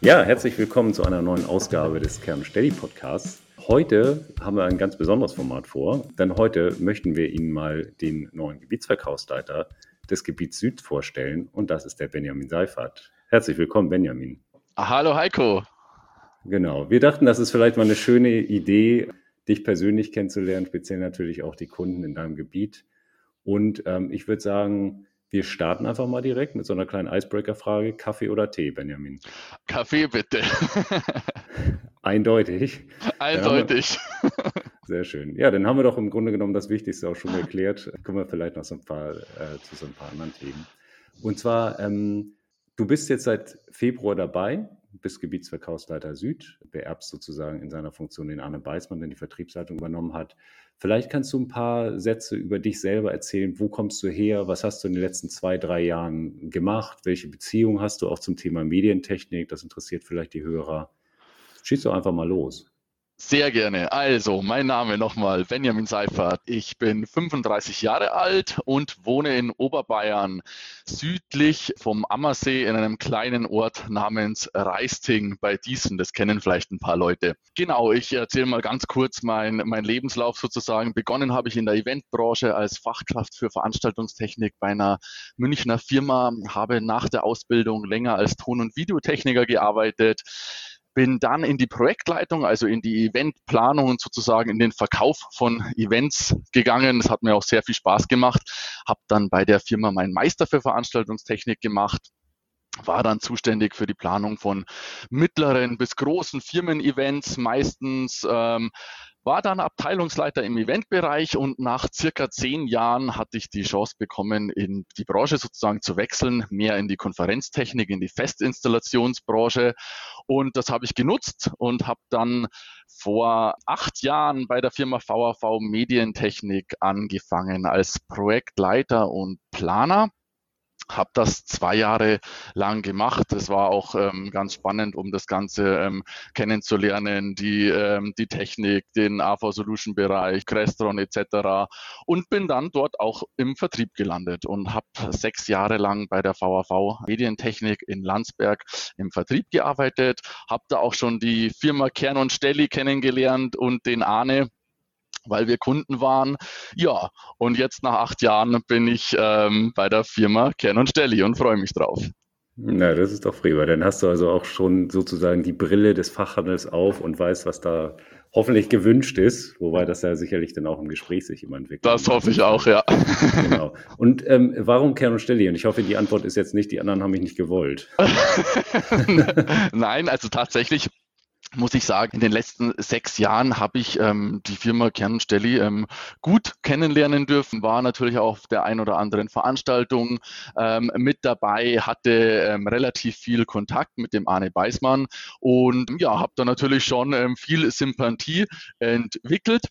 Ja, herzlich willkommen zu einer neuen Ausgabe des Kern Steady Podcasts. Heute haben wir ein ganz besonderes Format vor, denn heute möchten wir Ihnen mal den neuen Gebietsverkaufsleiter des Gebiets Süd vorstellen und das ist der Benjamin Seifert. Herzlich willkommen, Benjamin. Ah, hallo Heiko. Genau, wir dachten, das ist vielleicht mal eine schöne Idee, dich persönlich kennenzulernen, speziell natürlich auch die Kunden in deinem Gebiet. Und ähm, ich würde sagen, wir starten einfach mal direkt mit so einer kleinen Icebreaker-Frage. Kaffee oder Tee, Benjamin? Kaffee bitte. Eindeutig. Eindeutig. Sehr schön. Ja, dann haben wir doch im Grunde genommen das Wichtigste auch schon erklärt. Kommen wir vielleicht noch so ein paar, äh, zu so ein paar anderen Themen. Und zwar, ähm, du bist jetzt seit Februar dabei, bist Gebietsverkaufsleiter Süd, beerbst sozusagen in seiner Funktion den Arne Beißmann, der die Vertriebsleitung übernommen hat. Vielleicht kannst du ein paar Sätze über dich selber erzählen. Wo kommst du her? Was hast du in den letzten zwei, drei Jahren gemacht? Welche Beziehung hast du auch zum Thema Medientechnik? Das interessiert vielleicht die Hörer. Schieß doch einfach mal los. Sehr gerne. Also, mein Name nochmal Benjamin Seifert. Ich bin 35 Jahre alt und wohne in Oberbayern, südlich vom Ammersee in einem kleinen Ort namens Reisting bei Diesen. Das kennen vielleicht ein paar Leute. Genau, ich erzähle mal ganz kurz meinen mein Lebenslauf sozusagen. Begonnen habe ich in der Eventbranche als Fachkraft für Veranstaltungstechnik bei einer Münchner Firma, habe nach der Ausbildung länger als Ton- und Videotechniker gearbeitet bin dann in die Projektleitung, also in die Eventplanung und sozusagen in den Verkauf von Events gegangen. Das hat mir auch sehr viel Spaß gemacht. Habe dann bei der Firma meinen Meister für Veranstaltungstechnik gemacht war dann zuständig für die Planung von mittleren bis großen Firmen-Events, meistens ähm, war dann Abteilungsleiter im Eventbereich und nach circa zehn Jahren hatte ich die Chance bekommen, in die Branche sozusagen zu wechseln, mehr in die Konferenztechnik, in die Festinstallationsbranche. Und das habe ich genutzt und habe dann vor acht Jahren bei der Firma VAV Medientechnik angefangen als Projektleiter und Planer habe das zwei Jahre lang gemacht. Das war auch ähm, ganz spannend, um das Ganze ähm, kennenzulernen, die, ähm, die Technik, den AV Solution Bereich, Crestron etc. Und bin dann dort auch im Vertrieb gelandet und habe sechs Jahre lang bei der VAV Medientechnik in Landsberg im Vertrieb gearbeitet, habe da auch schon die Firma Kern und Stelli kennengelernt und den Arne, weil wir Kunden waren. Ja, und jetzt nach acht Jahren bin ich ähm, bei der Firma Ken und Stelli und freue mich drauf. Na, das ist doch prima. Dann hast du also auch schon sozusagen die Brille des Fachhandels auf und weißt, was da hoffentlich gewünscht ist, wobei das ja sicherlich dann auch im Gespräch sich immer entwickelt. Das hoffe ich auch, ja. Genau. Und ähm, warum Kern und Stelli? Und ich hoffe, die Antwort ist jetzt nicht, die anderen haben mich nicht gewollt. Nein, also tatsächlich muss ich sagen, in den letzten sechs Jahren habe ich ähm, die Firma Kernstelli ähm, gut kennenlernen dürfen, war natürlich auch auf der ein oder anderen Veranstaltung ähm, mit dabei, hatte ähm, relativ viel Kontakt mit dem Arne Beismann und ja, habe da natürlich schon ähm, viel Sympathie entwickelt.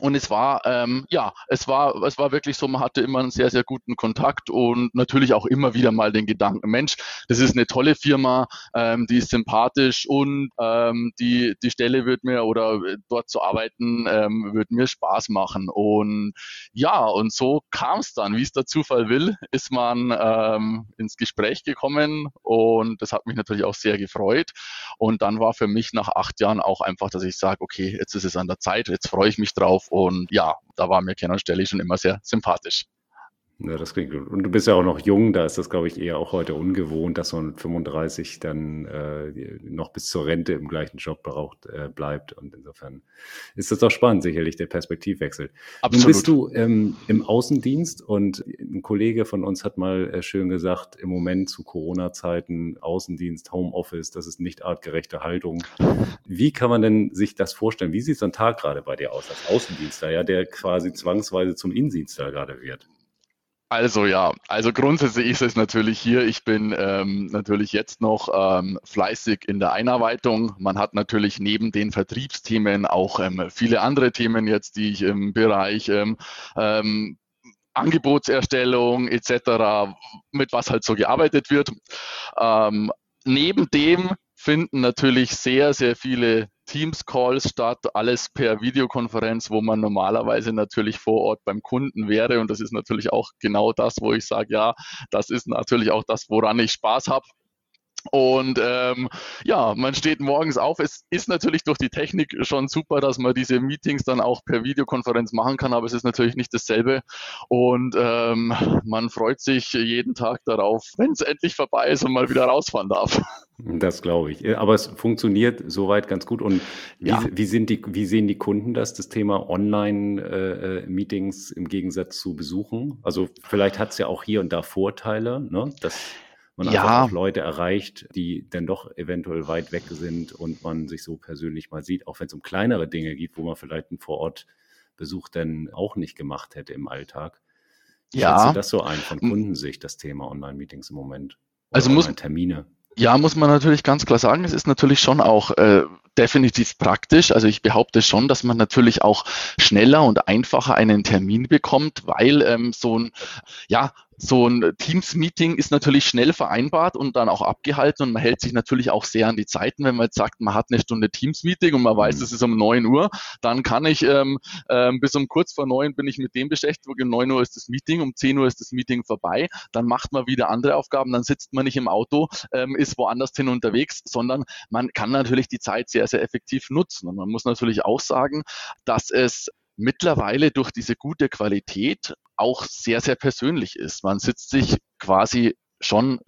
Und es war, ähm, ja, es war, es war wirklich so, man hatte immer einen sehr, sehr guten Kontakt und natürlich auch immer wieder mal den Gedanken, Mensch, das ist eine tolle Firma, ähm, die ist sympathisch und ähm, die, die Stelle wird mir oder dort zu arbeiten, ähm, wird mir Spaß machen. Und ja, und so kam es dann, wie es der Zufall will, ist man ähm, ins Gespräch gekommen und das hat mich natürlich auch sehr gefreut. Und dann war für mich nach acht Jahren auch einfach, dass ich sage, okay, jetzt ist es an der Zeit, jetzt freue ich mich drauf und ja, da war mir Kenan Stelli schon immer sehr sympathisch. Ja, das klingt gut. Und du bist ja auch noch jung, da ist das, glaube ich, eher auch heute ungewohnt, dass man 35 dann äh, noch bis zur Rente im gleichen Job braucht, äh, bleibt. Und insofern ist das doch spannend, sicherlich der Perspektivwechsel. Absolut. Nun bist du ähm, im Außendienst und ein Kollege von uns hat mal äh, schön gesagt, im Moment zu Corona-Zeiten Außendienst, Homeoffice, das ist nicht artgerechte Haltung. Wie kann man denn sich das vorstellen? Wie sieht so ein Tag gerade bei dir aus als Außendienstler, ja, der quasi zwangsweise zum Innendienstler gerade wird? Also ja, also grundsätzlich ist es natürlich hier, ich bin ähm, natürlich jetzt noch ähm, fleißig in der Einarbeitung. Man hat natürlich neben den Vertriebsthemen auch ähm, viele andere Themen jetzt, die ich im Bereich ähm, ähm, Angebotserstellung etc., mit was halt so gearbeitet wird. Ähm, neben dem finden natürlich sehr, sehr viele Teams-Calls statt, alles per Videokonferenz, wo man normalerweise natürlich vor Ort beim Kunden wäre. Und das ist natürlich auch genau das, wo ich sage, ja, das ist natürlich auch das, woran ich Spaß habe. Und ähm, ja, man steht morgens auf. Es ist natürlich durch die Technik schon super, dass man diese Meetings dann auch per Videokonferenz machen kann, aber es ist natürlich nicht dasselbe. Und ähm, man freut sich jeden Tag darauf, wenn es endlich vorbei ist und mal wieder rausfahren darf. Das glaube ich. Aber es funktioniert soweit ganz gut. Und wie, ja. wie, sind die, wie sehen die Kunden das, das Thema Online-Meetings äh, im Gegensatz zu Besuchen? Also vielleicht hat es ja auch hier und da Vorteile, ne? dass man ja. einfach auch Leute erreicht, die dann doch eventuell weit weg sind und man sich so persönlich mal sieht, auch wenn es um kleinere Dinge geht, wo man vielleicht einen Vorortbesuch dann auch nicht gemacht hätte im Alltag. Wie ja. schätzt du das so ein von Kundensicht, das Thema Online-Meetings im Moment? Oder also muss, Termine? Ja, muss man natürlich ganz klar sagen. Es ist natürlich schon auch äh, definitiv praktisch. Also ich behaupte schon, dass man natürlich auch schneller und einfacher einen Termin bekommt, weil ähm, so ein, ja, so ein Teams-Meeting ist natürlich schnell vereinbart und dann auch abgehalten und man hält sich natürlich auch sehr an die Zeiten. Wenn man jetzt sagt, man hat eine Stunde Teams-Meeting und man weiß, es ist um neun Uhr, dann kann ich ähm, ähm, bis um kurz vor neun bin ich mit dem beschäftigt, um neun Uhr ist das Meeting, um zehn Uhr ist das Meeting vorbei, dann macht man wieder andere Aufgaben, dann sitzt man nicht im Auto, ähm, ist woanders hin unterwegs, sondern man kann natürlich die Zeit sehr, sehr effektiv nutzen. Und man muss natürlich auch sagen, dass es mittlerweile durch diese gute Qualität auch sehr, sehr persönlich ist. Man sitzt sich quasi schon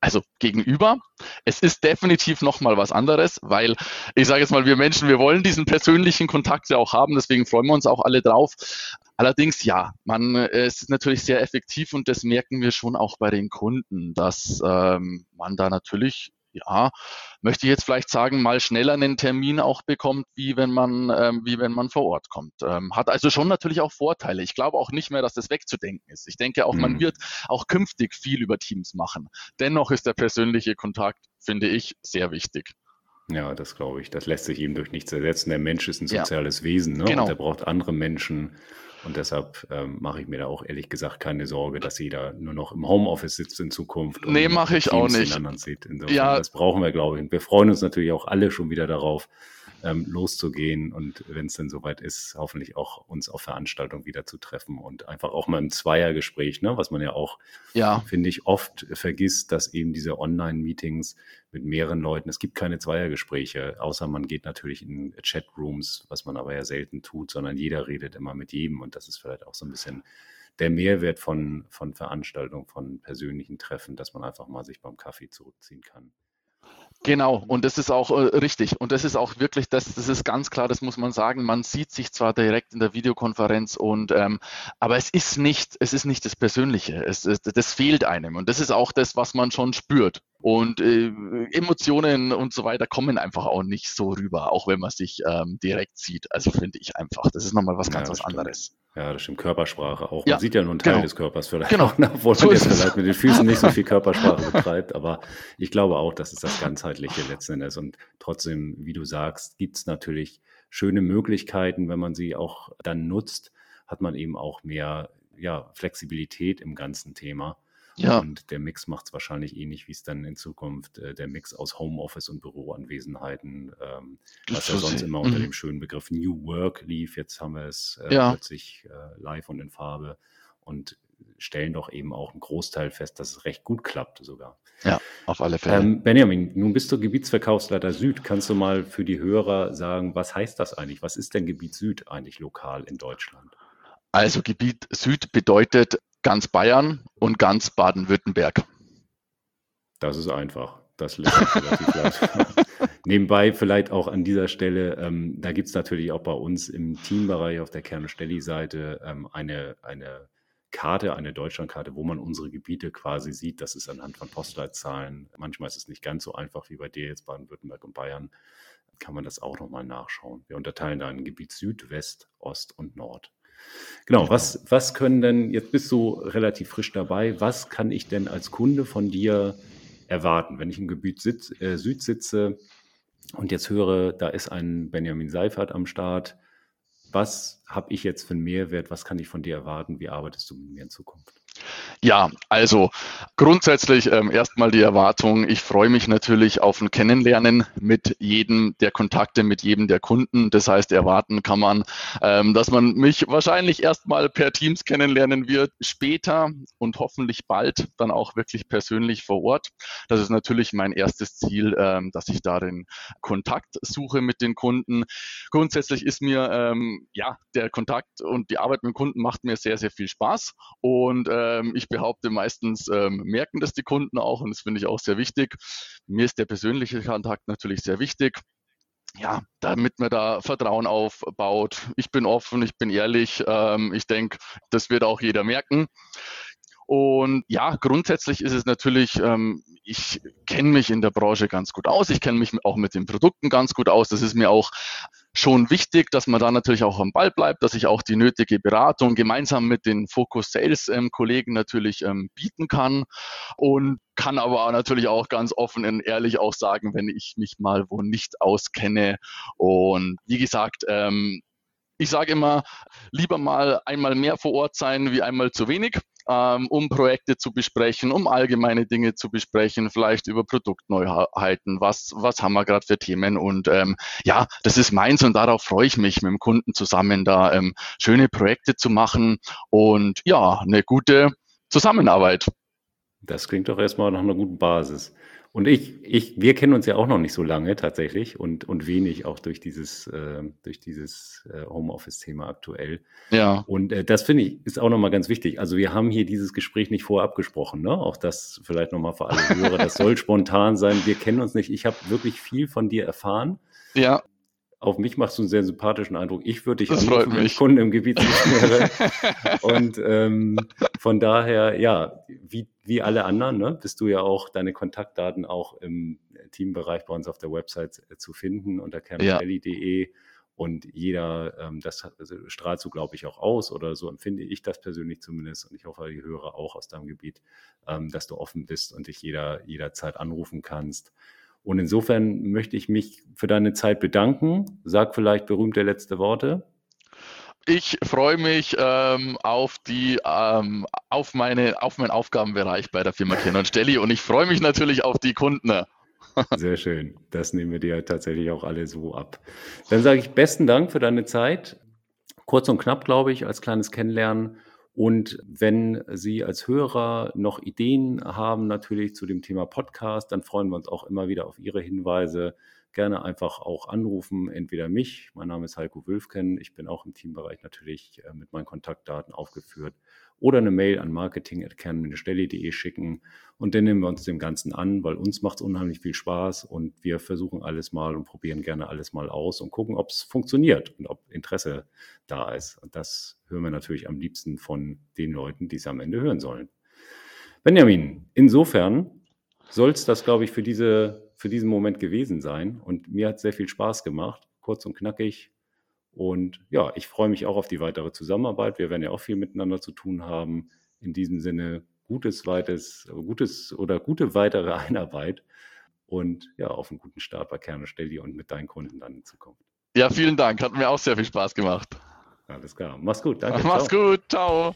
also gegenüber. Es ist definitiv nochmal was anderes, weil ich sage jetzt mal, wir Menschen, wir wollen diesen persönlichen Kontakt ja auch haben, deswegen freuen wir uns auch alle drauf. Allerdings ja, man, es ist natürlich sehr effektiv und das merken wir schon auch bei den Kunden, dass ähm, man da natürlich ja, möchte ich jetzt vielleicht sagen, mal schneller einen Termin auch bekommt, wie wenn man, ähm, wie wenn man vor Ort kommt. Ähm, hat also schon natürlich auch Vorteile. Ich glaube auch nicht mehr, dass das wegzudenken ist. Ich denke auch, mhm. man wird auch künftig viel über Teams machen. Dennoch ist der persönliche Kontakt, finde ich, sehr wichtig. Ja, das glaube ich. Das lässt sich eben durch nichts ersetzen. Der Mensch ist ein soziales ja. Wesen, ne? Genau. Und er braucht andere Menschen. Und deshalb ähm, mache ich mir da auch ehrlich gesagt keine Sorge, dass jeder nur noch im Homeoffice sitzt in Zukunft. Nee, mache ich auch nicht. ja. Das brauchen wir, glaube ich. Wir freuen uns natürlich auch alle schon wieder darauf, ähm, loszugehen und wenn es dann soweit ist, hoffentlich auch uns auf Veranstaltungen wieder zu treffen und einfach auch mal im Zweiergespräch, ne, was man ja auch, ja. finde ich, oft vergisst, dass eben diese Online-Meetings mit mehreren Leuten, es gibt keine Zweiergespräche, außer man geht natürlich in Chatrooms, was man aber ja selten tut, sondern jeder redet immer mit jedem und das ist vielleicht auch so ein bisschen der Mehrwert von, von Veranstaltungen, von persönlichen Treffen, dass man einfach mal sich beim Kaffee zurückziehen kann. Genau, und das ist auch äh, richtig. Und das ist auch wirklich, das, das ist ganz klar, das muss man sagen. Man sieht sich zwar direkt in der Videokonferenz und ähm, aber es ist nicht, es ist nicht das Persönliche. Es, es, das fehlt einem. Und das ist auch das, was man schon spürt. Und äh, Emotionen und so weiter kommen einfach auch nicht so rüber, auch wenn man sich ähm, direkt sieht. Also finde ich einfach. Das ist nochmal was ganz ja, was stimmt. anderes. Ja, das stimmt. Körpersprache auch. Man ja, sieht ja nur einen Teil genau. des Körpers vielleicht. Genau. Obwohl man jetzt vielleicht mit den Füßen nicht so viel Körpersprache betreibt. Aber ich glaube auch, das ist das Ganzheitliche letzten Endes. Und trotzdem, wie du sagst, gibt es natürlich schöne Möglichkeiten, wenn man sie auch dann nutzt, hat man eben auch mehr ja, Flexibilität im ganzen Thema. Ja. Und der Mix macht es wahrscheinlich ähnlich, wie es dann in Zukunft äh, der Mix aus Homeoffice und Büroanwesenheiten, ähm, was ja sonst immer unter mhm. dem schönen Begriff New Work lief. Jetzt haben wir es äh, ja. plötzlich äh, live und in Farbe und stellen doch eben auch einen Großteil fest, dass es recht gut klappt sogar. Ja, auf alle Fälle. Ähm, Benjamin, nun bist du Gebietsverkaufsleiter Süd. Kannst du mal für die Hörer sagen, was heißt das eigentlich? Was ist denn Gebiet Süd eigentlich lokal in Deutschland? Also Gebiet Süd bedeutet ganz Bayern und ganz Baden-Württemberg. Das ist einfach. Das lässt sich relativ leicht. Nebenbei vielleicht auch an dieser Stelle, ähm, da gibt es natürlich auch bei uns im Teambereich auf der Kernstelli-Seite ähm, eine, eine Karte, eine Deutschlandkarte, wo man unsere Gebiete quasi sieht. Das ist anhand von Postleitzahlen. Manchmal ist es nicht ganz so einfach wie bei dir jetzt Baden-Württemberg und Bayern. Kann man das auch nochmal nachschauen. Wir unterteilen da in Gebiet Süd, West, Ost und Nord. Genau, was, was können denn, jetzt bist du relativ frisch dabei, was kann ich denn als Kunde von dir erwarten, wenn ich im Gebiet sitz, äh, Süd sitze und jetzt höre, da ist ein Benjamin Seifert am Start. Was habe ich jetzt für einen Mehrwert? Was kann ich von dir erwarten? Wie arbeitest du mit mir in Zukunft? Ja, also grundsätzlich ähm, erstmal die Erwartung. Ich freue mich natürlich auf ein Kennenlernen mit jedem der Kontakte, mit jedem der Kunden. Das heißt, erwarten kann man, ähm, dass man mich wahrscheinlich erstmal per Teams kennenlernen wird, später und hoffentlich bald dann auch wirklich persönlich vor Ort. Das ist natürlich mein erstes Ziel, ähm, dass ich darin Kontakt suche mit den Kunden. Grundsätzlich ist mir ähm, ja der Kontakt und die Arbeit mit dem Kunden macht mir sehr, sehr viel Spaß und ähm, ich behaupte, meistens ähm, merken das die Kunden auch und das finde ich auch sehr wichtig. Mir ist der persönliche Kontakt natürlich sehr wichtig. Ja, damit man da Vertrauen aufbaut. Ich bin offen, ich bin ehrlich. Ähm, ich denke, das wird auch jeder merken. Und ja, grundsätzlich ist es natürlich, ähm, ich kenne mich in der Branche ganz gut aus. Ich kenne mich auch mit den Produkten ganz gut aus. Das ist mir auch schon wichtig, dass man da natürlich auch am Ball bleibt, dass ich auch die nötige Beratung gemeinsam mit den Focus Sales ähm, Kollegen natürlich ähm, bieten kann und kann aber natürlich auch ganz offen und ehrlich auch sagen, wenn ich mich mal wo nicht auskenne. Und wie gesagt, ähm, ich sage immer, lieber mal einmal mehr vor Ort sein wie einmal zu wenig ähm, um Projekte zu besprechen, um allgemeine Dinge zu besprechen, vielleicht über Produktneuheiten, was, was haben wir gerade für Themen. Und ähm, ja, das ist meins und darauf freue ich mich, mit dem Kunden zusammen da ähm, schöne Projekte zu machen und ja, eine gute Zusammenarbeit. Das klingt doch erstmal nach einer guten Basis. Und ich, ich, wir kennen uns ja auch noch nicht so lange tatsächlich und, und wenig auch durch dieses, äh, durch dieses äh, Homeoffice-Thema aktuell. Ja. Und äh, das finde ich ist auch nochmal ganz wichtig. Also wir haben hier dieses Gespräch nicht vorher abgesprochen, ne? Auch das vielleicht nochmal für alle Hörer. Das soll spontan sein. Wir kennen uns nicht. Ich habe wirklich viel von dir erfahren. Ja auf mich machst du einen sehr sympathischen Eindruck. Ich würde dich anrufen, wenn ich Kunden im Gebiet wäre. und ähm, von daher, ja, wie, wie alle anderen, ne, bist du ja auch deine Kontaktdaten auch im Teambereich bei uns auf der Website äh, zu finden unter campelli.de. Ja. Und jeder, ähm, das also strahlt so, glaube ich, auch aus oder so empfinde ich das persönlich zumindest. Und ich hoffe, die Hörer auch aus deinem Gebiet, ähm, dass du offen bist und dich jeder, jederzeit anrufen kannst. Und insofern möchte ich mich für deine Zeit bedanken. Sag vielleicht berühmte letzte Worte. Ich freue mich ähm, auf die ähm, auf meine auf meinen Aufgabenbereich bei der Firma Ken Stelli und ich freue mich natürlich auf die Kunden. Sehr schön. Das nehmen wir dir tatsächlich auch alle so ab. Dann sage ich besten Dank für deine Zeit. Kurz und knapp, glaube ich, als kleines Kennenlernen. Und wenn Sie als Hörer noch Ideen haben, natürlich zu dem Thema Podcast, dann freuen wir uns auch immer wieder auf Ihre Hinweise. Gerne einfach auch anrufen, entweder mich, mein Name ist Heiko Wülfken, ich bin auch im Teambereich natürlich äh, mit meinen Kontaktdaten aufgeführt oder eine Mail an marketing.kern-stelle.de schicken und dann nehmen wir uns dem Ganzen an, weil uns macht es unheimlich viel Spaß und wir versuchen alles mal und probieren gerne alles mal aus und gucken, ob es funktioniert und ob Interesse da ist. Und das hören wir natürlich am liebsten von den Leuten, die es am Ende hören sollen. Benjamin, insofern soll es das, glaube ich, für, diese, für diesen Moment gewesen sein. Und mir hat sehr viel Spaß gemacht, kurz und knackig. Und ja, ich freue mich auch auf die weitere Zusammenarbeit. Wir werden ja auch viel miteinander zu tun haben. In diesem Sinne, gutes weites, gutes oder gute weitere Einarbeit und ja, auf einen guten Start bei Kerne Stelli und mit deinen Kunden dann in Zukunft. Ja, vielen Dank. Hat mir auch sehr viel Spaß gemacht. Alles klar. Mach's gut. Danke. Mach's ciao. gut. Ciao.